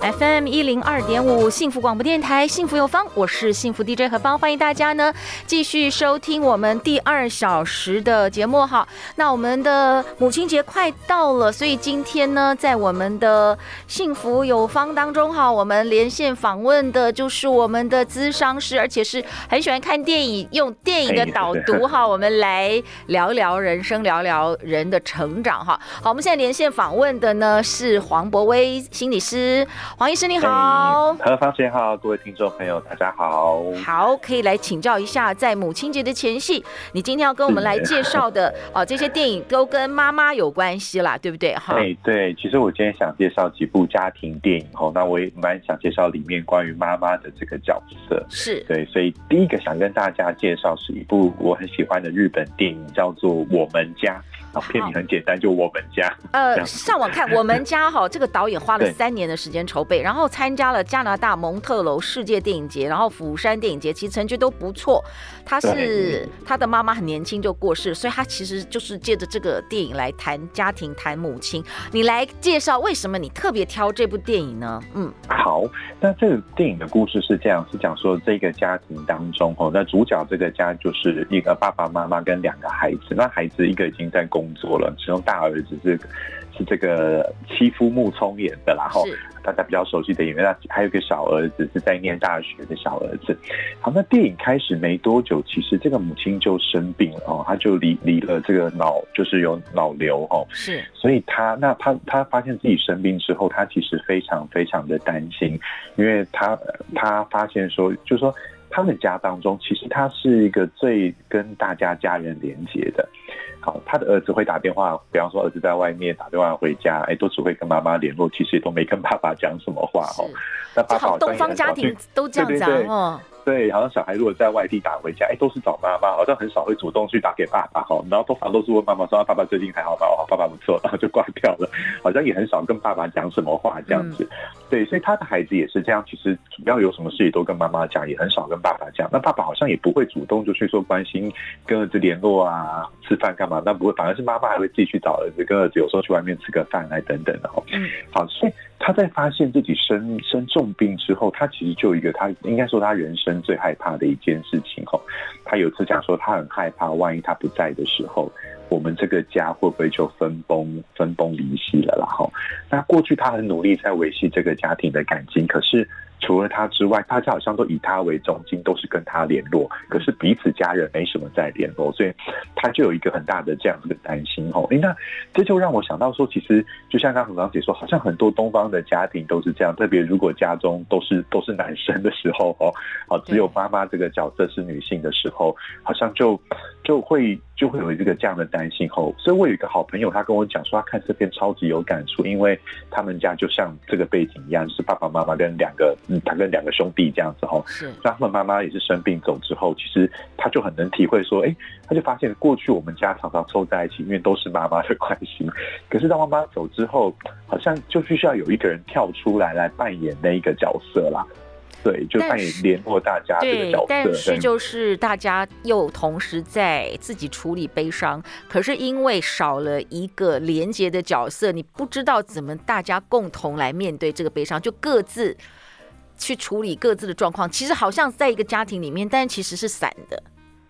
FM 一零二点五幸福广播电台，幸福有方，我是幸福 DJ 何芳，欢迎大家呢继续收听我们第二小时的节目哈。那我们的母亲节快到了，所以今天呢，在我们的幸福有方当中哈，我们连线访问的就是我们的咨商师，而且是很喜欢看电影，用电影的导读哈，我们来聊聊人生，聊聊人的成长哈。好，我们现在连线访问的呢是黄博威心理师。黄医师你好，何芳姐好，各位听众朋友大家好。好，可以来请教一下，在母亲节的前夕，你今天要跟我们来介绍的 哦，这些电影都跟妈妈有关系啦，对不对？哈，对对，其实我今天想介绍几部家庭电影哦，那我也蛮想介绍里面关于妈妈的这个角色，是对，所以第一个想跟大家介绍是一部我很喜欢的日本电影，叫做《我们家》。啊，片名很简单，就我们家。呃，上网看我们家哈，这个导演花了三年的时间筹备，然后参加了加拿大蒙特楼世界电影节，然后釜山电影节，其实成绩都不错。他是他的妈妈很年轻就过世，所以他其实就是借着这个电影来谈家庭、谈母亲。你来介绍为什么你特别挑这部电影呢？嗯，好，那这个电影的故事是这样，是讲说这个家庭当中哦，那主角这个家就是一个爸爸妈妈跟两个孩子，那孩子一个已经在工作了，其中大儿子是是这个妻夫木聪演的，然后大家比较熟悉的演员，那还有一个小儿子是在念大学的小儿子。好，那电影开始没多久，其实这个母亲就生病了哦，她就离离了这个脑，就是有脑瘤哦，是，所以他那他他发现自己生病之后，他其实非常非常的担心，因为他他发现说，就是说他们家当中，其实他是一个最跟大家家人连接的。好，他的儿子会打电话，比方说儿子在外面打电话回家，哎，都只会跟妈妈联络，其实也都没跟爸爸讲什么话哦。那爸爸好像东方家庭都这样讲哦。对，好像小孩如果在外地打回家，哎，都是找妈妈，好像很少会主动去打给爸爸哈。然后通常都是问妈妈说：“啊，爸爸最近还好吗？”哦，爸爸不错，然后就挂掉了。好像也很少跟爸爸讲什么话这样子。嗯、对，所以他的孩子也是这样。其实主要有什么事也都跟妈妈讲，也很少跟爸爸讲。那爸爸好像也不会主动就去说关心，跟儿子联络啊，吃饭干嘛？那不会，反而是妈妈还会自己去找儿子，跟儿子有时候去外面吃个饭来等等的哈。嗯，好，所以。他在发现自己生生重病之后，他其实就有一个他应该说他人生最害怕的一件事情吼，他有次讲说他很害怕，万一他不在的时候，我们这个家会不会就分崩分崩离析了？然后，那过去他很努力在维系这个家庭的感情，可是。除了他之外，大家好像都以他为中心，都是跟他联络。可是彼此家人没什么在联络，所以他就有一个很大的这样子的担心哦。哎，那这就让我想到说，其实就像刚刚何芳姐说，好像很多东方的家庭都是这样，特别如果家中都是都是男生的时候哦，好，只有妈妈这个角色是女性的时候，好像就就会就会有这个这样的担心哦。所以我有一个好朋友，他跟我讲说，他看这片超级有感触，因为他们家就像这个背景一样，是爸爸妈妈跟两个。嗯，他跟两个兄弟这样子哈，是，他们妈妈也是生病走之后，其实他就很能体会说，哎，他就发现过去我们家常常凑在一起，因为都是妈妈的关系。可是当妈妈走之后，好像就必须要有一个人跳出来来扮演那一个角色啦。对，就扮演联络大家这个角色。但是就是大家又同时在自己处理悲伤，可是因为少了一个连接的角色，你不知道怎么大家共同来面对这个悲伤，就各自。去处理各自的状况，其实好像在一个家庭里面，但其实是散的。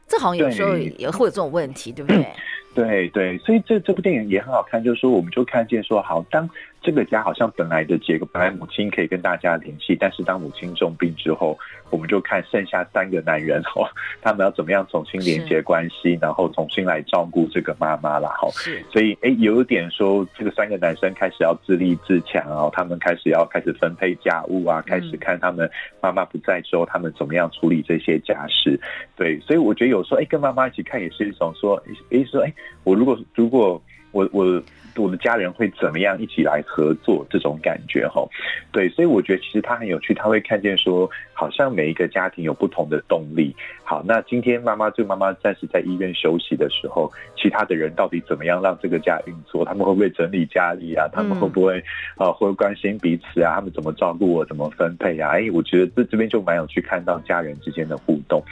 这好像有时候也会有这种问题，对，对不对？对对，所以这这部电影也很好看，就是说我们就看见说，好当。这个家好像本来的结构，本来母亲可以跟大家联系，但是当母亲重病之后，我们就看剩下三个男人 哦，他们要怎么样重新连接关系，然后重新来照顾这个妈妈了哈。所以哎，有一点说，这个三个男生开始要自立自强哦，他们开始要开始分配家务啊，开始看他们妈妈不在之后，他们怎么样处理这些家事。对，所以我觉得有时候哎，跟妈妈一起看也是一种说，哎说哎，我如果如果我我。我的家人会怎么样一起来合作这种感觉哈。对，所以我觉得其实他很有趣，他会看见说，好像每一个家庭有不同的动力。好，那今天妈妈这个妈妈暂时在医院休息的时候，其他的人到底怎么样让这个家运作？他们会不会整理家里啊？他们会不会啊会关心彼此啊？他们怎么照顾我？怎么分配啊？哎，我觉得这这边就蛮有趣，看到家人之间的互动。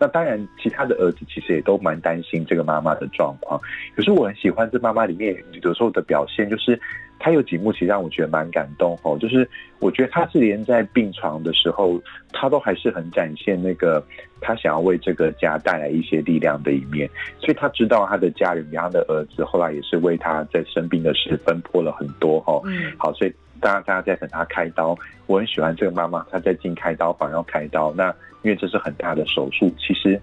那当然，其他的儿子其实也都蛮担心这个妈妈的状况。可是我很喜欢这妈妈里面有时候的表现，就是。他有几幕其实让我觉得蛮感动哦，就是我觉得他是连在病床的时候，他都还是很展现那个他想要为这个家带来一些力量的一面，所以他知道他的家人，他的儿子后来也是为他在生病的时奔波了很多哈。嗯，好，所以大家大家在等他开刀，我很喜欢这个妈妈，她在进开刀房要开刀，那因为这是很大的手术，其实。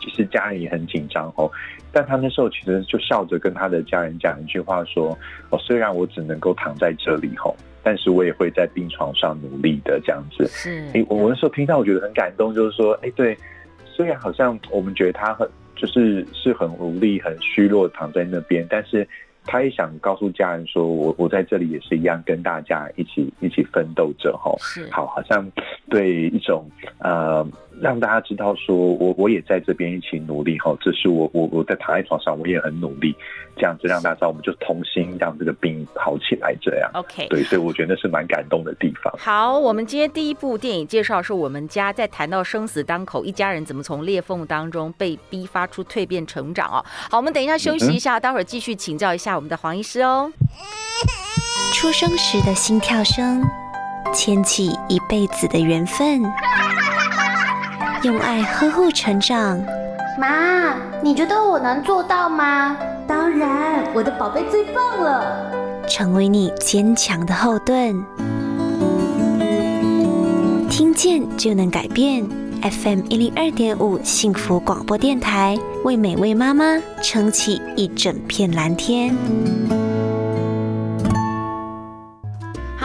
其实家人也很紧张哦，但他那时候其实就笑着跟他的家人讲一句话说：“哦，虽然我只能够躺在这里吼，但是我也会在病床上努力的这样子。”是，哎，我那时候听到我觉得很感动，就是说，哎，对，虽然好像我们觉得他很就是是很无力、很虚弱躺在那边，但是。他也想告诉家人说，我我在这里也是一样，跟大家一起一起奋斗着哈。是，好，好像对一种呃，让大家知道说我我也在这边一起努力哈。这是我我我在躺在床上，我也很努力，这样子让大家知道，我们就同心让这个病好起来。这样，OK，对，所以我觉得那是蛮感动的地方。好，我们今天第一部电影介绍是我们家在谈到生死当口，一家人怎么从裂缝当中被逼发出蜕变成长哦。好，我们等一下休息一下，嗯、待会儿继续请教一下。我们的黄医师哦，出生时的心跳声，牵起一辈子的缘分，用爱呵护成长。妈，你觉得我能做到吗？当然，我的宝贝最棒了，成为你坚强的后盾。听见就能改变，FM 一零二点五幸福广播电台。为每位妈妈撑起一整片蓝天。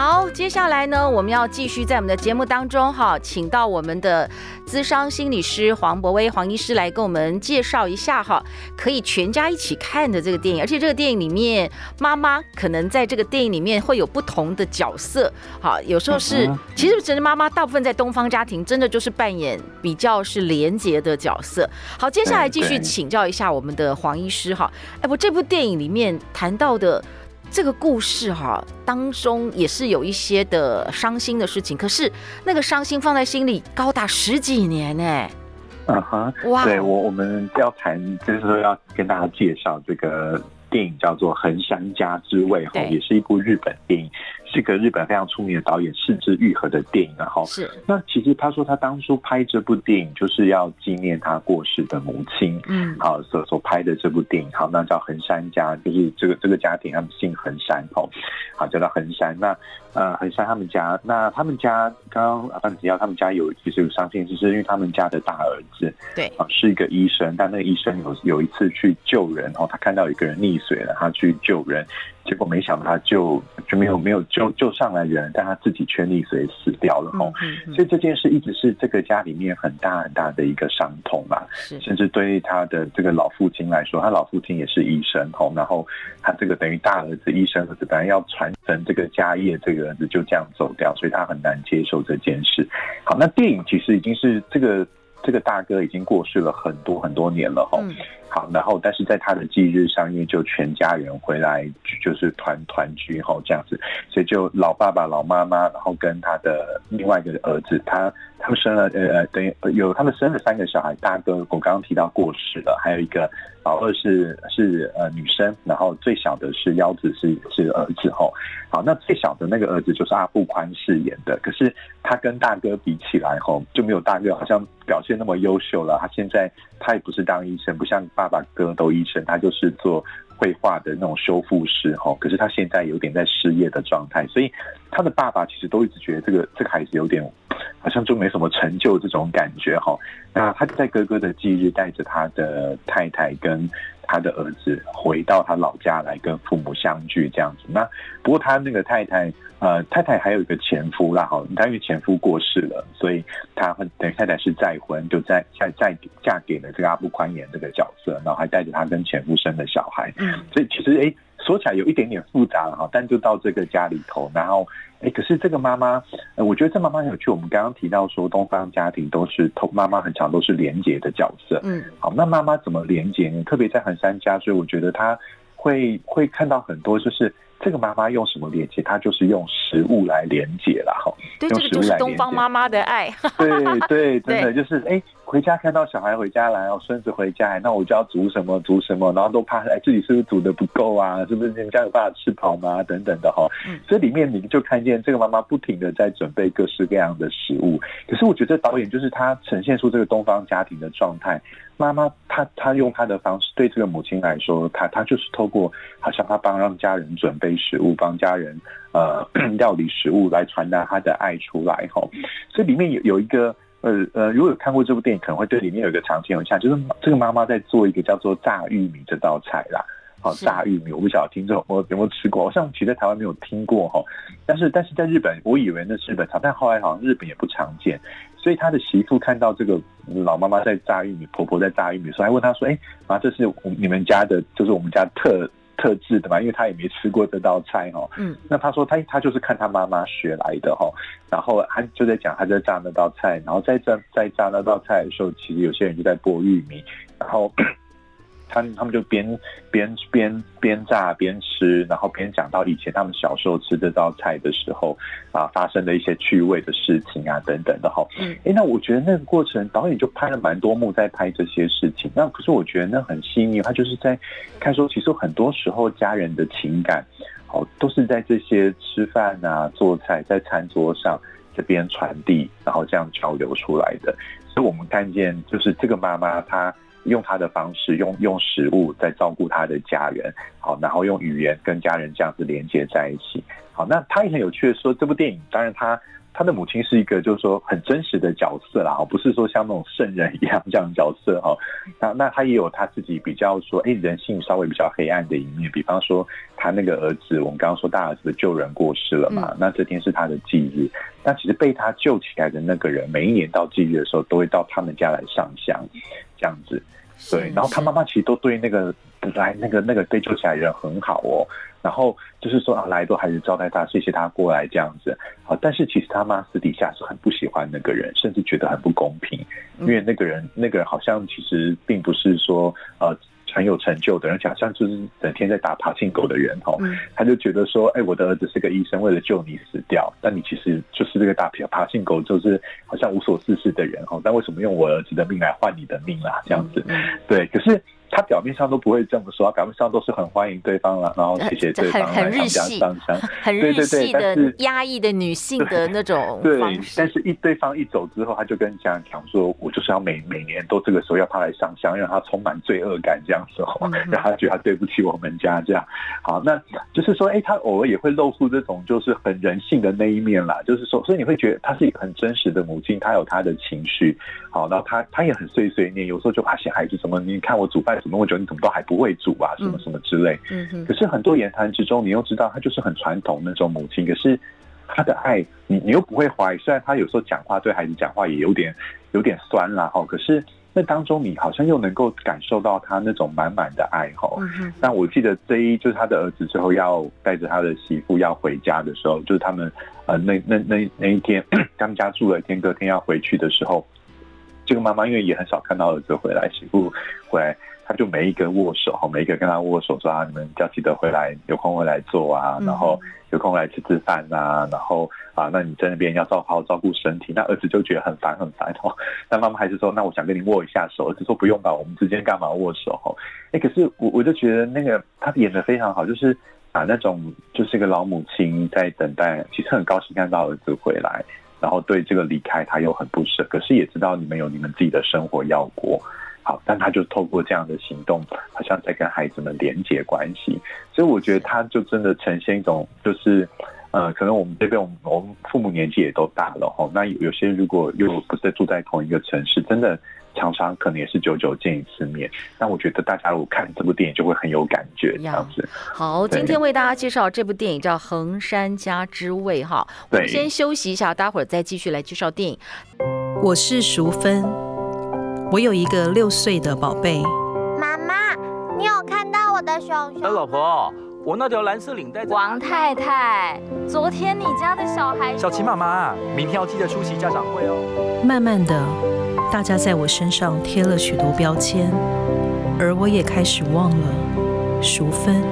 好，接下来呢，我们要继续在我们的节目当中哈，请到我们的资商心理师黄博威黄医师来跟我们介绍一下哈，可以全家一起看的这个电影，而且这个电影里面妈妈可能在这个电影里面会有不同的角色，好，有时候是其实真的妈妈大部分在东方家庭真的就是扮演比较是廉洁的角色。好，接下来继续请教一下我们的黄医师哈，哎，我这部电影里面谈到的。这个故事哈，当中也是有一些的伤心的事情，可是那个伤心放在心里高达十几年呢。嗯哼，哇，对我我们要谈，就是说要跟大家介绍这个电影叫做《横山家之味》哈，也是一部日本电影。这个日本非常出名的导演是枝裕和的电影，然后是那其实他说他当初拍这部电影就是要纪念他过世的母亲，嗯，好所所拍的这部电影，好那叫横山家，就是这个这个家庭他们姓横山，哦，好叫做横山。那呃横山他们家，那他们家刚刚阿范提到他们家有其实有伤心，就是因为他们家的大儿子对啊是一个医生，但那个医生有有一次去救人，哦，他看到一个人溺水了，他去救人。结果没想到他就就没有没有救救上来人，但他自己却溺水死掉了吼。所以这件事一直是这个家里面很大很大的一个伤痛吧。甚至对于他的这个老父亲来说，他老父亲也是医生吼，然后他这个等于大儿子医生儿子本来要传承这个家业，这个儿子就这样走掉，所以他很难接受这件事。好，那电影其实已经是这个这个大哥已经过世了很多很多年了吼。好，然后但是在他的忌日上，因为就全家人回来，就是团团聚后这样子，所以就老爸爸、老妈妈，然后跟他的另外一个儿子，他他们生了呃呃等于有他们生了三个小孩，大哥我刚刚提到过世了，还有一个老二是是呃女生，然后最小的是幺子是是儿子后，好，那最小的那个儿子就是阿布宽饰演的，可是他跟大哥比起来后就没有大哥好像表现那么优秀了，他现在他也不是当医生，不像爸爸爸哥都医生，他就是做绘画的那种修复师哈。可是他现在有点在失业的状态，所以他的爸爸其实都一直觉得这个这个孩子有点好像就没什么成就这种感觉哈。那他就在哥哥的忌日带着他的太太跟。他的儿子回到他老家来跟父母相聚这样子。那不过他那个太太，呃，太太还有一个前夫啦，哈，他因为前夫过世了，所以他等于太太是再婚，就再再再嫁给了这个阿布宽严这个角色，然后还带着他跟前夫生的小孩。嗯，所以其实哎。说起来有一点点复杂了哈，但就到这个家里头，然后哎，可是这个妈妈，呃，我觉得这妈妈很有趣。我们刚刚提到说，东方家庭都是同妈妈很常都是连结的角色，嗯，好，那妈妈怎么连结呢？特别在横山家，所以我觉得她会会看到很多就是。这个妈妈用什么连接？她就是用食物来连接了哈。对，这个就是东方妈妈的爱。对对，真的 就是哎，回家看到小孩回家来哦，孙子回家来，那我就要煮什么煮什么，然后都怕哎自己是不是煮的不够啊？是不是人家有办法吃饱吗？等等的哈。这里面你就看见这个妈妈不停的在准备各式各样的食物。可是我觉得导演就是他呈现出这个东方家庭的状态。妈妈她她用她的方式对这个母亲来说，她她就是透过好像她帮让家人准备食物，帮家人呃 料理食物来传达她的爱出来哈。所以里面有有一个呃呃，如果有看过这部电影，可能会对里面有一个场景有印象，就是这个妈妈在做一个叫做炸玉米这道菜啦。好，炸玉米，我不晓得听众有没有吃过，好像其实在台湾没有听过哈。但是但是在日本，我以为那是日本炒，但后来好像日本也不常见。所以他的媳妇看到这个老妈妈在炸玉米，婆婆在炸玉米，所以还问他说：“哎，妈，这是你们家的，就是我们家特特制的嘛？因为他也没吃过这道菜哦。”嗯，那他说他他就是看他妈妈学来的哈。然后他就在讲他在炸那道菜，然后在炸在炸那道菜的时候，其实有些人就在剥玉米，然后。他他们就边边边边炸边吃，然后边讲到以前他们小时候吃这道菜的时候啊，发生的一些趣味的事情啊等等的哈。嗯，哎，那我觉得那个过程导演就拍了蛮多幕在拍这些事情。那可是我觉得那很细腻，他就是在看说，其实很多时候家人的情感，哦，都是在这些吃饭啊、做菜在餐桌上这边传递，然后这样交流出来的。所以我们看见就是这个妈妈她。用他的方式，用用食物在照顾他的家人，好，然后用语言跟家人这样子连接在一起，好，那他也很有趣的说，这部电影当然他他的母亲是一个就是说很真实的角色啦，不是说像那种圣人一样这样的角色哈，那那他也有他自己比较说，哎，人性稍微比较黑暗的一面，比方说他那个儿子，我们刚刚说大儿子的救人过世了嘛，那这天是他的忌日，那其实被他救起来的那个人，每一年到忌日的时候，都会到他们家来上香。这样子，对，然后他妈妈其实都对那个来那个那个被救起来的人很好哦，然后就是说啊，来都还是招待他，谢谢他过来这样子，好，但是其实他妈私底下是很不喜欢那个人，甚至觉得很不公平，因为那个人那个人好像其实并不是说呃。很有成就的人，想像就是整天在打爬行狗的人哦，他就觉得说，哎，我的儿子是个医生，为了救你死掉，但你其实就是这个打爬爬行狗，就是好像无所事事的人哦，但为什么用我儿子的命来换你的命啦？这样子，对，可是。他表面上都不会这么说，他表面上都是很欢迎对方了，然后谢谢对方来上香上香，很 日系的压抑的女性的那种 对，但是一对方一走之后，他就跟家人讲说，我就是要每每年都这个时候要他来上香，让他充满罪恶感这样时候，让他觉得他对不起我们家这样。好，那就是说，哎，他偶尔也会露出这种就是很人性的那一面啦，就是说，所以你会觉得他是一个很真实的母亲，他有他的情绪，好，然后他他也很碎碎念，有时候就发现孩子什么，你看我煮饭。那么久，你怎么都还不会煮啊？什么什么之类。嗯嗯。可是很多言谈之中，你又知道他就是很传统那种母亲。可是他的爱，你你又不会怀疑。虽然他有时候讲话对孩子讲话也有点有点酸啦，哈。可是那当中，你好像又能够感受到他那种满满的爱，哈。嗯。那我记得这一就是他的儿子最后要带着他的媳妇要回家的时候，就是他们呃那那那那一天 他们家住了一天，隔天要回去的时候，这个妈妈因为也很少看到儿子回来，媳妇回来。他就每一个握手，每一个跟他握手说啊，你们要记得回来，有空回来坐啊，然后有空回来吃吃饭啊，然后啊，那你在那边要照好好照顾身体。那儿子就觉得很烦很烦哦，那妈妈还是说，那我想跟你握一下手。儿子说不用吧，我们之间干嘛握手？哈，哎，可是我我就觉得那个他演的非常好，就是啊那种就是一个老母亲在等待，其实很高兴看到儿子回来，然后对这个离开他又很不舍，可是也知道你们有你们自己的生活要过。好，但他就透过这样的行动，好像在跟孩子们连接关系，所以我觉得他就真的呈现一种，就是，呃，可能我们这边我们我们父母年纪也都大了哈，那有有些如果又不是住在同一个城市，真的常常可能也是久久见一次面。但我觉得大家如果看这部电影，就会很有感觉这样子。好，今天为大家介绍这部电影叫《横山家之味》哈，我们先休息一下，待会儿再继续来介绍电影。我是淑芬。我有一个六岁的宝贝。妈妈，你有看到我的熊熊？哎，老婆，我那条蓝色领带。王太太，昨天你家的小孩……小琪妈妈，明天要记得出席家长会哦。慢慢的，大家在我身上贴了许多标签，而我也开始忘了淑芬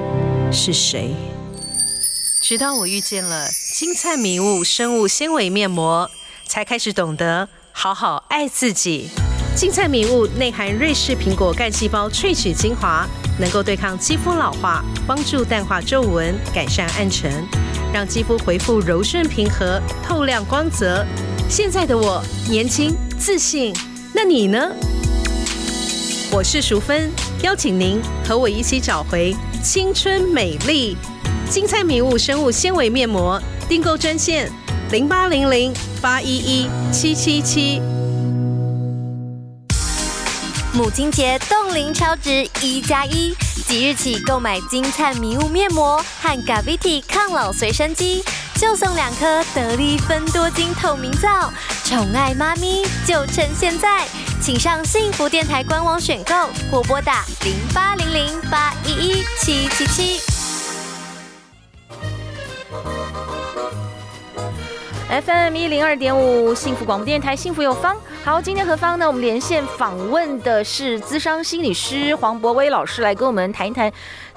是谁。直到我遇见了金灿迷雾生物纤维面膜，才开始懂得好好爱自己。金灿迷雾内含瑞士苹果干细胞萃取精华，能够对抗肌肤老化，帮助淡化皱纹，改善暗沉，让肌肤恢复柔顺平和、透亮光泽。现在的我年轻自信，那你呢？我是淑芬，邀请您和我一起找回青春美丽。金灿迷雾生物纤维面膜订购专线：零八零零八一一七七七。母亲节冻龄超值一加一，即日起购买金灿迷雾面膜和 Gaviti 抗老随身机，就送两颗得力芬多精透明皂。宠爱妈咪就趁现在，请上幸福电台官网选购或拨打零八零零八一一七七七。FM 一零二点五，幸福广播电台，幸福有方。好，今天何方呢？我们连线访问的是资商心理师黄博威老师，来跟我们谈一谈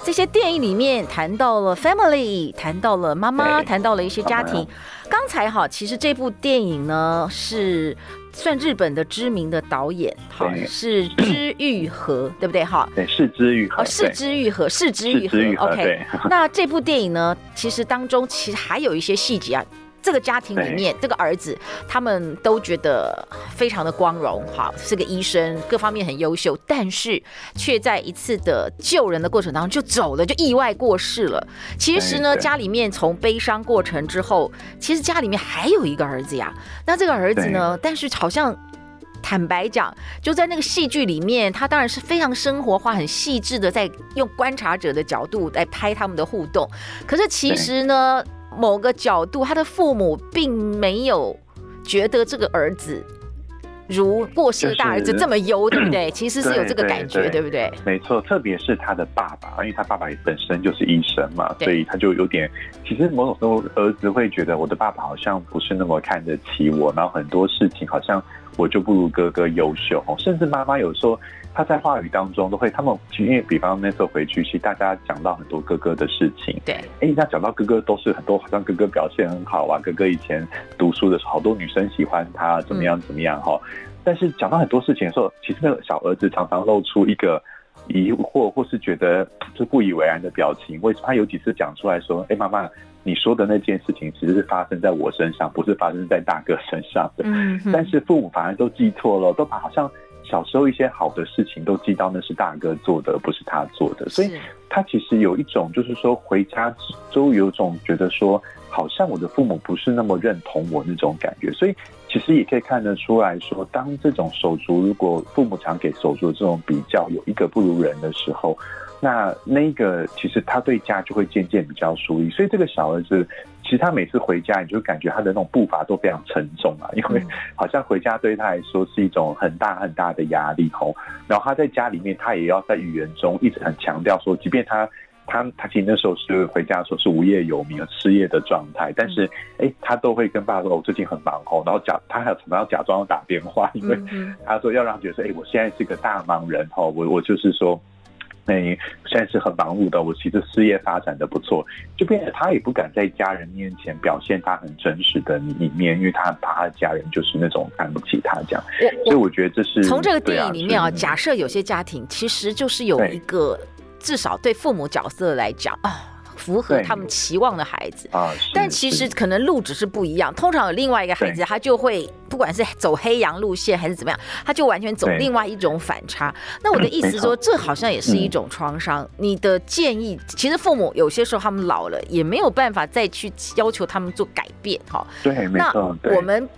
这些电影里面谈到了 family，谈到了妈妈，谈到了一些家庭。刚才哈，其实这部电影呢是算日本的知名的导演，好是知愈和，对不对？哈，对，是知愈和，哦，是知愈和，是知愈和。OK，那这部电影呢，其实当中其实还有一些细节啊。这个家庭里面，这个儿子他们都觉得非常的光荣，好，是个医生，各方面很优秀，但是却在一次的救人的过程当中就走了，就意外过世了。其实呢，家里面从悲伤过程之后，其实家里面还有一个儿子呀。那这个儿子呢，但是好像坦白讲，就在那个戏剧里面，他当然是非常生活化、很细致的，在用观察者的角度来拍他们的互动。可是其实呢。某个角度，他的父母并没有觉得这个儿子如过世的大儿子这么优，对不对？其实是有这个感觉，对不对？没错，特别是他的爸爸，因为他爸爸本身就是医生嘛，所以他就有点，其实某种时候儿子会觉得我的爸爸好像不是那么看得起我，然后很多事情好像我就不如哥哥优秀，甚至妈妈有时候。他在话语当中都会，他们因为比方那时候回去，其实大家讲到很多哥哥的事情。对，哎，他讲到哥哥都是很多，好像哥哥表现很好啊，哥哥以前读书的时候，好多女生喜欢他，怎么样怎么样哈。但是讲到很多事情的时候，其实那个小儿子常常露出一个疑惑，或是觉得就不以为然的表情。为什么他有几次讲出来说：“哎，妈妈，你说的那件事情其实是发生在我身上，不是发生在大哥身上的。”嗯，但是父母反而都记错了，都把好像。小时候一些好的事情都记到那是大哥做的，不是他做的，所以他其实有一种就是说回家都有种觉得说，好像我的父母不是那么认同我那种感觉，所以其实也可以看得出来说，当这种手足如果父母常给手足这种比较，有一个不如人的时候。那那个其实他对家就会渐渐比较疏离，所以这个小儿子其实他每次回家，你就感觉他的那种步伐都非常沉重啊，因为好像回家对他来说是一种很大很大的压力吼。然后他在家里面，他也要在语言中一直很强调说，即便他他他其实那时候是回家的时候是无业游民、失业的状态，但是哎，他都会跟爸说，我最近很忙吼，然后假他还要怎么样假装要打电话，因为他说要让他觉得说，哎，我现在是个大忙人吼，我我就是说。那现在是很忙碌的，我其实事业发展的不错，就变得他也不敢在家人面前表现他很真实的一面，因为他怕他的家人就是那种看不起他这样。所以我觉得这是从这个电影里面啊，假设有些家庭其实就是有一个至少对父母角色来讲啊。符合他们期望的孩子啊，但其实可能路只是不一样。通常有另外一个孩子，他就会不管是走黑羊路线还是怎么样，他就完全走另外一种反差。那我的意思说，这好像也是一种创伤。你的建议，其实父母有些时候他们老了，也没有办法再去要求他们做改变。哈，对，那我们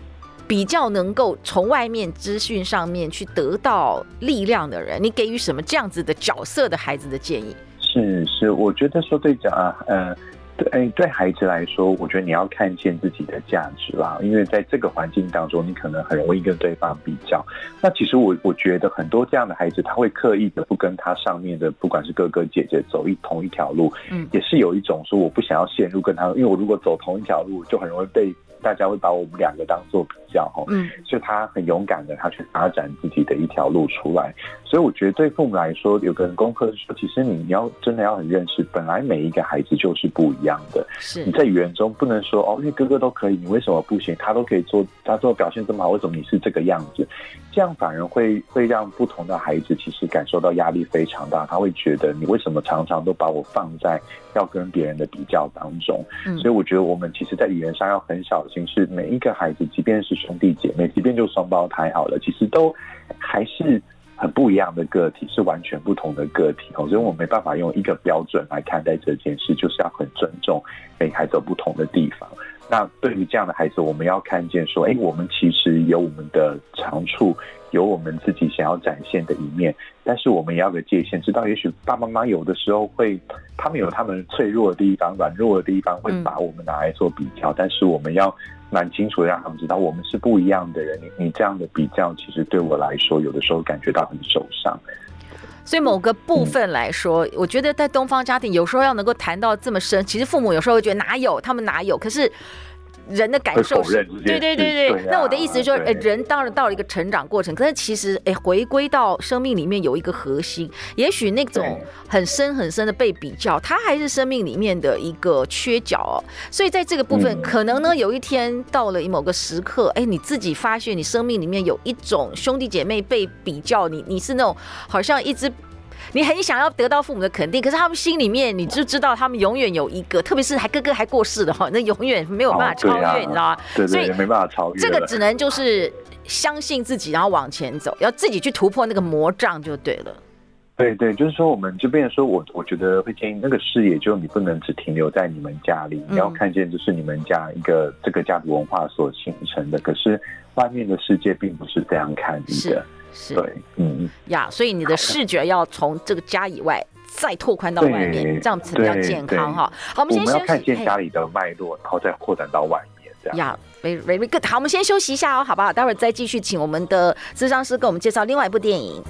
比较能够从外面资讯上面去得到力量的人，你给予什么这样子的角色的孩子的建议？是是，我觉得说对讲啊，嗯，对，哎对孩子来说，我觉得你要看见自己的价值啦。因为在这个环境当中，你可能很容易跟对方比较。那其实我我觉得很多这样的孩子，他会刻意的不跟他上面的，不管是哥哥姐姐走一同一条路，嗯，也是有一种说我不想要陷入跟他，因为我如果走同一条路，就很容易被。大家会把我们两个当做比较哈，嗯，所以他很勇敢的，他去发展自己的一条路出来。所以我觉得对父母来说，有个人功课是说，其实你你要真的要很认识，本来每一个孩子就是不一样的。是你在语言中不能说哦，因为哥哥都可以，你为什么不行？他都可以做，他做表现这么好，为什么你是这个样子？这样反而会会让不同的孩子其实感受到压力非常大。他会觉得你为什么常常都把我放在要跟别人的比较当中？嗯，所以我觉得我们其实，在语言上要很小心。是每一个孩子，即便是兄弟姐妹，即便就双胞胎好了，其实都还是很不一样的个体，是完全不同的个体哦。所以我没办法用一个标准来看待这件事，就是要很尊重每个孩子有不同的地方。那对于这样的孩子，我们要看见说，哎，我们其实有我们的长处。有我们自己想要展现的一面，但是我们也要个界限，知道也许爸爸妈妈有的时候会，他们有他们脆弱的地方、软弱的地方，会把我们拿来做比较。嗯、但是我们要蛮清楚的让他们知道，我们是不一样的人。你你这样的比较，其实对我来说，有的时候感觉到很受伤。所以某个部分来说，嗯、我觉得在东方家庭，有时候要能够谈到这么深，其实父母有时候会觉得哪有，他们哪有，可是。人的感受是，对对对对。对啊、那我的意思是说，哎，人当然到了一个成长过程，可是其实，哎，回归到生命里面有一个核心，也许那种很深很深的被比较，它还是生命里面的一个缺角哦。所以在这个部分，可能呢，有一天到了某个时刻，哎，你自己发现你生命里面有一种兄弟姐妹被比较，你你是那种好像一直。你很想要得到父母的肯定，可是他们心里面你就知道，他们永远有一个，特别是还哥哥还过世的话，那永远没有办法超越，哦啊、你知道吗？对，对对，所以没办法超越。这个只能就是相信自己，然后往前走，要自己去突破那个魔障就对了。对对，就是说我们这边说，我我觉得会建议那个视野，就你不能只停留在你们家里，你要看见就是你们家一个这个家族文化所形成的。可是外面的世界并不是这样看你的。是对，嗯呀，所以你的视觉要从这个家以外再拓宽到外面，这样子比较健康哈。好，我们先我们要看见家里的脉络，然后再扩展到外面，这样呀。Very very good。好，我们先休息一下哦，好不好？待会儿再继续，请我们的咨商师给我们介绍另外一部电影。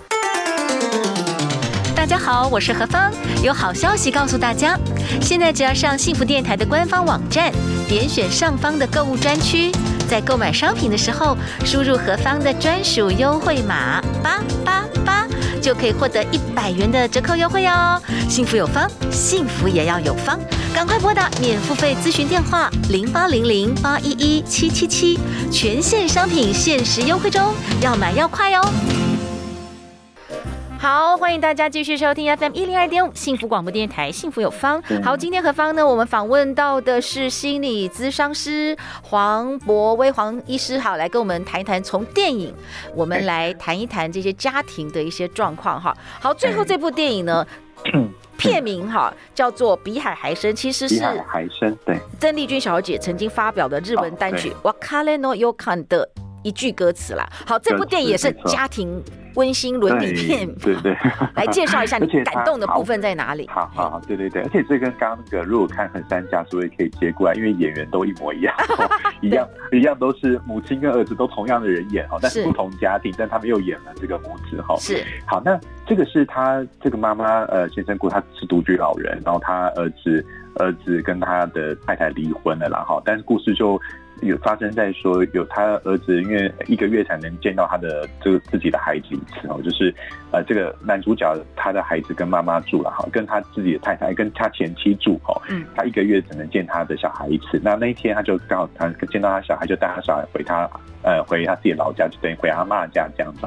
大家好，我是何芳，有好消息告诉大家，现在只要上幸福电台的官方网站，点选上方的购物专区。在购买商品的时候，输入何方的专属优惠码八八八，就可以获得一百元的折扣优惠哦。幸福有方，幸福也要有方，赶快拨打免付费咨询电话零八零零八一一七七七，全线商品限时优惠中，要买要快哦。好，欢迎大家继续收听 FM 一零二点五幸福广播电台，幸福有方。好，今天何方呢？我们访问到的是心理咨商师黄博威黄医师，好，来跟我们谈一谈从电影，我们来谈一谈这些家庭的一些状况哈。好，最后这部电影呢，片名哈叫做《比海还深》，其实是比海还深，对，曾丽君小姐曾经发表的日文单曲《别れの予感》的一句歌词啦。好，这部电影也是家庭。温馨伦理片，对对，对，来介绍一下 你感动的部分在哪里？好好好，对对对，而且这跟刚刚那个，如果看横山家书也可以接过来，因为演员都一模一样，一样一样都是母亲跟儿子都同样的人演哈，但是不同家庭，但他们又演了这个母子哈。是，好，那这个是他这个妈妈呃先生过，他是独居老人，然后他儿子儿子跟他的太太离婚了啦哈，但是故事就。有发生在说，有他儿子因为一个月才能见到他的这个自己的孩子一次哦，就是呃这个男主角他的孩子跟妈妈住了哈，跟他自己的太太跟他前妻住哦，嗯，他一个月只能见他的小孩一次，那那一天他就刚好他见到他小孩，就带他小孩回他呃回他自己老家，就等于回阿妈家这样子。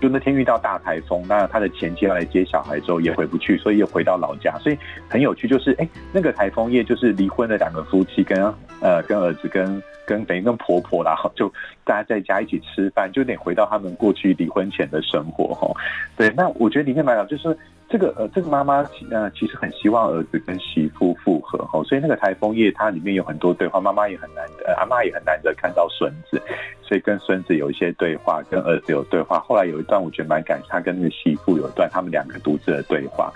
就那天遇到大台风，那他的前妻要来接小孩之后也回不去，所以又回到老家，所以很有趣，就是哎那个台风夜就是离婚的两个夫妻跟呃跟儿子跟。跟等于跟婆婆啦，就大家在家一起吃饭，就有点回到他们过去离婚前的生活哈。对，那我觉得里面蛮好，就是这个呃，这个妈妈呃其实很希望儿子跟媳妇复合哈，所以那个台风夜它里面有很多对话，妈妈也很难得，阿妈也很难得看到孙子，所以跟孙子有一些对话，跟儿子有对话。后来有一段我觉得蛮感，他跟那个媳妇有一段他们两个独自的对话。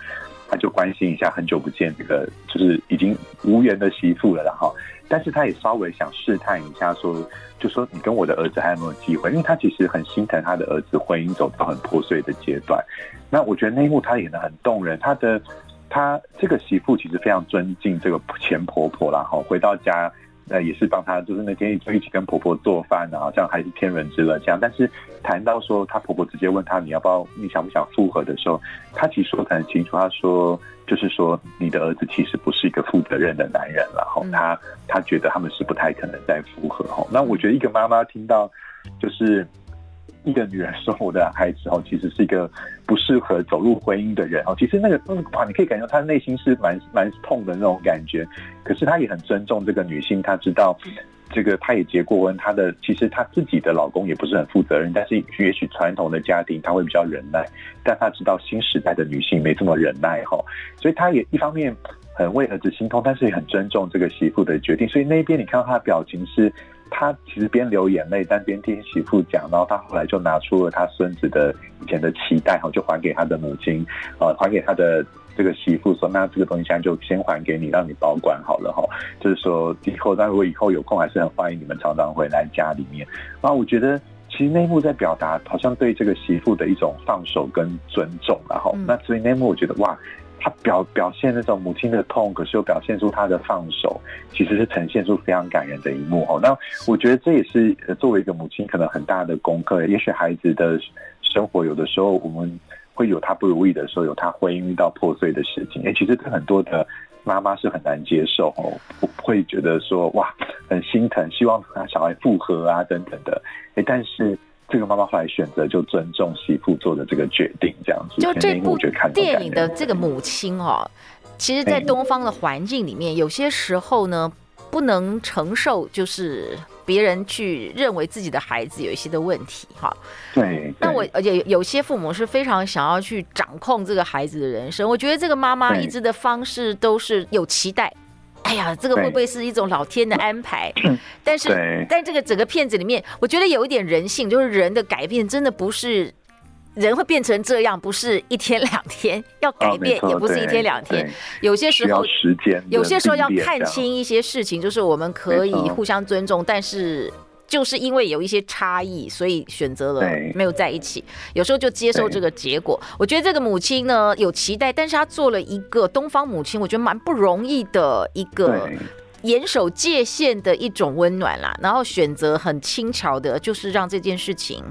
他就关心一下很久不见这个就是已经无缘的媳妇了，然后，但是他也稍微想试探一下说，就说你跟我的儿子还有没有机会？因为他其实很心疼他的儿子婚姻走到很破碎的阶段。那我觉得那一幕他演的很动人，他的他这个媳妇其实非常尊敬这个前婆婆，然后回到家。那也是帮她，就是那天就一起跟婆婆做饭，然后这样还是天伦之乐这样。但是谈到说，她婆婆直接问她你要不要，你想不想复合的时候，她其实说得很清楚，她说就是说你的儿子其实不是一个负责任的男人，然后她她觉得他们是不太可能再复合。哈，那我觉得一个妈妈听到就是。一个女人说我的孩子哦，其实是一个不适合走入婚姻的人哦。其实那个，哇，你可以感觉她内心是蛮蛮痛的那种感觉。可是她也很尊重这个女性，她知道这个她也结过婚，她的其实她自己的老公也不是很负责任。但是也许传统的家庭她会比较忍耐，但她知道新时代的女性没这么忍耐哈。所以她也一方面很为儿子心痛，但是也很尊重这个媳妇的决定。所以那边你看到她的表情是。他其实边流眼泪，但边听媳妇讲，然后他后来就拿出了他孙子的以前的期待，哈，就还给他的母亲，呃，还给他的这个媳妇，说那这个东西现在就先还给你，让你保管好了，哈，就是说以后，但如果以后有空，还是很欢迎你们常常回来家里面。然后我觉得其实那一幕在表达，好像对这个媳妇的一种放手跟尊重，然后那所以那一幕我觉得哇。他表表现那种母亲的痛，可是又表现出他的放手，其实是呈现出非常感人的一幕哦。那我觉得这也是作为一个母亲可能很大的功课。也许孩子的生活有的时候我们会有他不如意的时候，有他婚姻遇到破碎的事情。哎，其实很多的妈妈是很难接受哦，会觉得说哇很心疼，希望他小孩复合啊等等的。哎，但是。这个妈妈后来选择就尊重媳妇做的这个决定，这样子。就这部电影的这个母亲哦，其实，在东方的环境里面，有些时候呢，不能承受，就是别人去认为自己的孩子有一些的问题，哈。对。那我而且有些父母是非常想要去掌控这个孩子的人生，我觉得这个妈妈一直的方式都是有期待。哎呀，这个会不会是一种老天的安排？但是，但这个整个片子里面，我觉得有一点人性，就是人的改变真的不是人会变成这样，不是一天两天要改变，也不是一天两天，有些时候时间，有些时候要看清一些事情，就是我们可以互相尊重，但是。就是因为有一些差异，所以选择了没有在一起。有时候就接受这个结果。我觉得这个母亲呢，有期待，但是她做了一个东方母亲，我觉得蛮不容易的一个严守界限的一种温暖啦。然后选择很轻巧的，就是让这件事情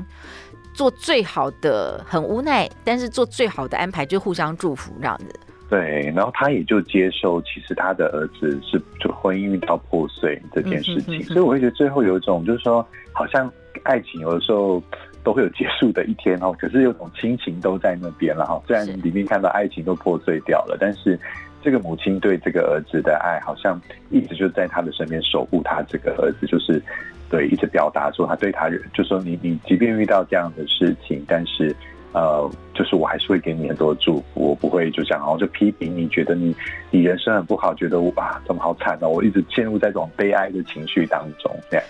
做最好的，很无奈，但是做最好的安排，就互相祝福这样子。对，然后他也就接受，其实他的儿子是就婚姻遇到破碎这件事情，所以我会觉得最后有一种就是说，好像爱情有的时候都会有结束的一天哦，可是有种亲情都在那边了哈。虽然里面看到爱情都破碎掉了，但是这个母亲对这个儿子的爱，好像一直就在他的身边守护他这个儿子，就是对一直表达说他对他，就说你你即便遇到这样的事情，但是。呃，就是我还是会给你很多祝福，我不会就讲，然后就批评你，觉得你你人生很不好，觉得哇怎么好惨哦，我一直陷入在这种悲哀的情绪当中，这样。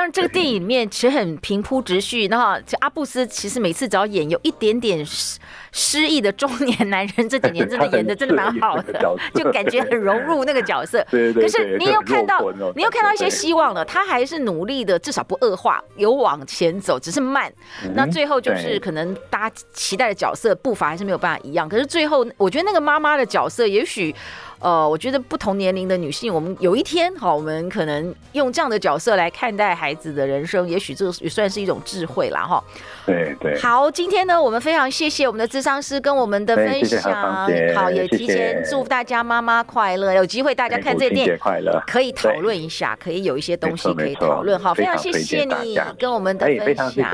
当然，这个电影里面其实很平铺直叙。然后，就阿布斯其实每次只要演有一点点失失意的中年男人，这几年真的演的真的蛮好的，就感觉很融入那个角色。对对。可是你又看到，你又看到一些希望了。他还是努力的，至少不恶化，有往前走，只是慢。那最后就是可能大家期待的角色步伐还是没有办法一样。可是最后，我觉得那个妈妈的角色，也许。呃，我觉得不同年龄的女性，我们有一天，好，我们可能用这样的角色来看待孩子的人生，也许这也算是一种智慧啦。哈。对对。好，今天呢，我们非常谢谢我们的智商师跟我们的分享，谢谢好，也提前祝福大家妈妈快乐，有机会大家看这个电影，可以讨论一下，可以有一些东西可以讨论。好，非常谢谢你跟我们的分享。